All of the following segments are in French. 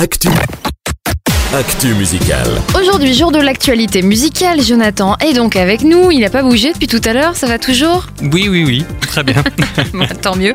Actu. Actu musicale. Aujourd'hui, jour de l'actualité musicale, Jonathan est donc avec nous. Il n'a pas bougé depuis tout à l'heure, ça va toujours? Oui, oui, oui, très bien. Bon, Tant mieux.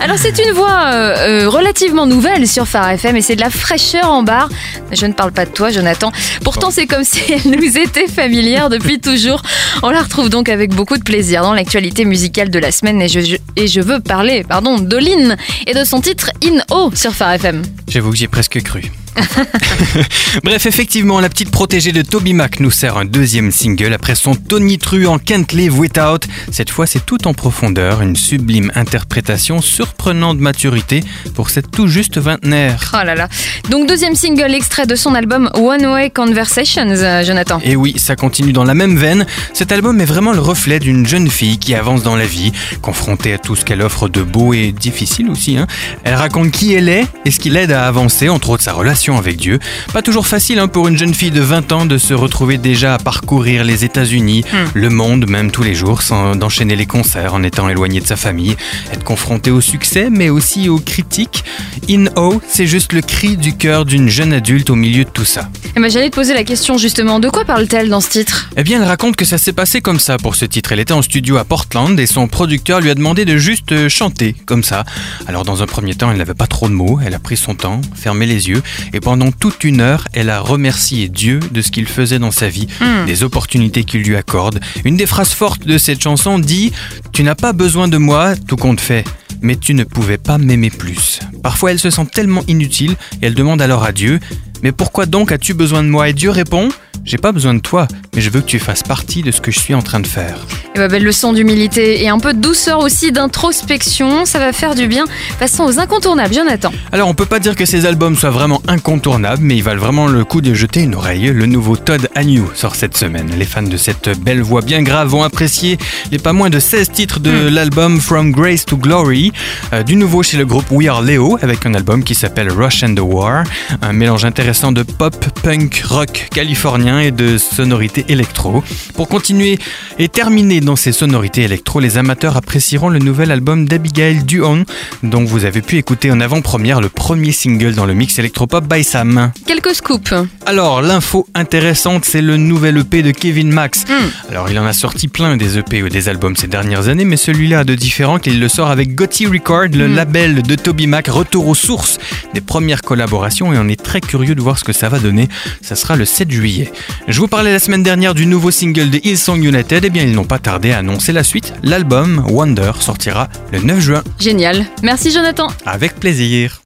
Alors, c'est une voix euh, euh, relativement nouvelle sur Phare FM et c'est de la fraîcheur en barre. Je ne parle pas de toi, Jonathan. Pourtant, c'est comme si elle nous était familière depuis toujours. On la retrouve donc avec beaucoup de plaisir dans l'actualité musicale de la semaine et je, je- et je veux parler, pardon, d'Olin et de son titre In O sur Phare FM. J'avoue que j'y ai presque cru. Bref, effectivement, la petite protégée de Toby Mac nous sert un deuxième single après son tonitruant Can't Live Without. Cette fois, c'est tout en profondeur, une sublime interprétation surprenante de maturité pour cette tout juste vingtenaire. Oh là là. Donc, deuxième single extrait de son album One Way Conversations, euh, Jonathan. Et oui, ça continue dans la même veine. Cet album est vraiment le reflet d'une jeune fille qui avance dans la vie, confrontée à tout ce qu'elle offre de beau et difficile aussi. hein. Elle raconte qui elle est et ce qui l'aide à avancer, entre autres sa relation avec Dieu. Pas toujours facile hein, pour une jeune fille de 20 ans de se retrouver déjà à parcourir les États-Unis, le monde même tous les jours, sans d'enchaîner les concerts en étant éloignée de sa famille, être confrontée au succès mais aussi aux critiques. In O, c'est juste le cri du cœur d'une jeune adulte au milieu de tout ça. Eh ben, J'allais te poser la question justement, de quoi parle-t-elle dans ce titre? Eh bien, elle raconte que ça s'est passé comme ça pour ce titre. Elle était en studio à Portland et son producteur lui a demandé de juste chanter, comme ça. Alors, dans un premier temps, elle n'avait pas trop de mots. Elle a pris son temps, fermé les yeux et pendant toute une heure, elle a remercié Dieu de ce qu'il faisait dans sa vie, des opportunités qu'il lui accorde. Une des phrases fortes de cette chanson dit Tu n'as pas besoin de moi, tout compte fait. Mais tu ne pouvais pas m'aimer plus. Parfois, elle se sent tellement inutile et elle demande alors à Dieu mais pourquoi donc as-tu besoin de moi? Et Dieu répond J'ai pas besoin de toi, mais je veux que tu fasses partie de ce que je suis en train de faire. Eh ben, belle leçon d'humilité et un peu de douceur aussi, d'introspection, ça va faire du bien. Passons aux incontournables, Jonathan. Alors on peut pas dire que ces albums soient vraiment incontournables, mais ils valent vraiment le coup de jeter une oreille. Le nouveau Todd Agnew sort cette semaine. Les fans de cette belle voix bien grave vont apprécier les pas moins de 16 titres de l'album From Grace to Glory. Euh, du nouveau chez le groupe We Are Leo, avec un album qui s'appelle Rush and the War. Un mélange intéressant de pop, punk, rock californien et de sonorités électro. Pour continuer et terminer dans ces sonorités électro, les amateurs apprécieront le nouvel album d'Abigail Duhon, dont vous avez pu écouter en avant-première le premier single dans le mix électropop by Sam. Quelques scoops. Alors, l'info intéressante, c'est le nouvel EP de Kevin Max. Alors, il en a sorti plein des EP ou des albums ces dernières années, mais celui-là a de différent qu'il le sort avec Gotti Record, le label de Toby Mac, retour aux sources des premières collaborations, et on est très curieux de voir ce que ça va donner. Ça sera le 7 juillet. Je vous parlais la semaine dernière du nouveau single de Hillsong United, et bien ils n'ont pas tardé à annoncer la suite. L'album Wonder sortira le 9 juin. Génial. Merci, Jonathan. Avec plaisir.